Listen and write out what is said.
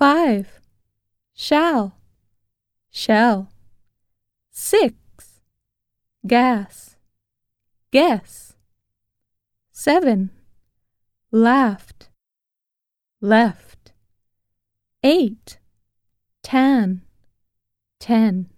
Five. Shall. shall, Six. Gas. Guess. Seven. Laughed. Left. Eight. Tan. Ten.